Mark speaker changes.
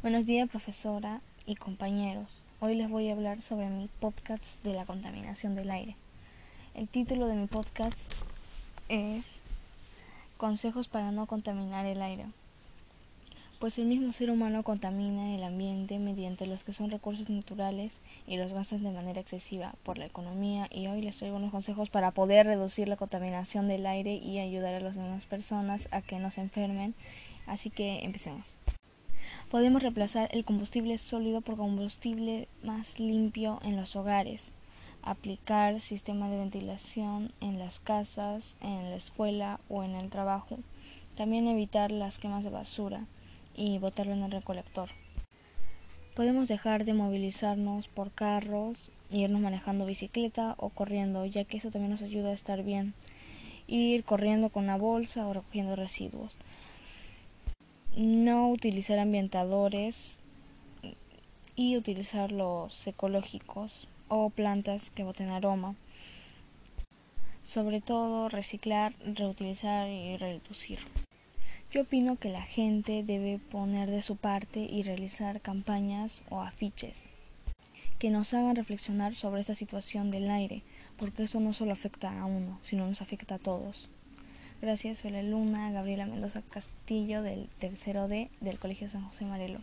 Speaker 1: Buenos días, profesora y compañeros. Hoy les voy a hablar sobre mi podcast de la contaminación del aire. El título de mi podcast es Consejos para no contaminar el aire. Pues el mismo ser humano contamina el ambiente mediante los que son recursos naturales y los gastos de manera excesiva por la economía y hoy les traigo unos consejos para poder reducir la contaminación del aire y ayudar a las demás personas a que no se enfermen. Así que empecemos. Podemos reemplazar el combustible sólido por combustible más limpio en los hogares, aplicar sistemas de ventilación en las casas, en la escuela o en el trabajo, también evitar las quemas de basura y botarlo en el recolector. Podemos dejar de movilizarnos por carros, irnos manejando bicicleta o corriendo, ya que eso también nos ayuda a estar bien. Ir corriendo con una bolsa o recogiendo residuos no utilizar ambientadores y utilizar los ecológicos o plantas que boten aroma. Sobre todo reciclar, reutilizar y reducir. Yo opino que la gente debe poner de su parte y realizar campañas o afiches que nos hagan reflexionar sobre esta situación del aire, porque eso no solo afecta a uno, sino nos afecta a todos. Gracias, soy la alumna Gabriela Mendoza Castillo del tercero D del Colegio San José Marelo.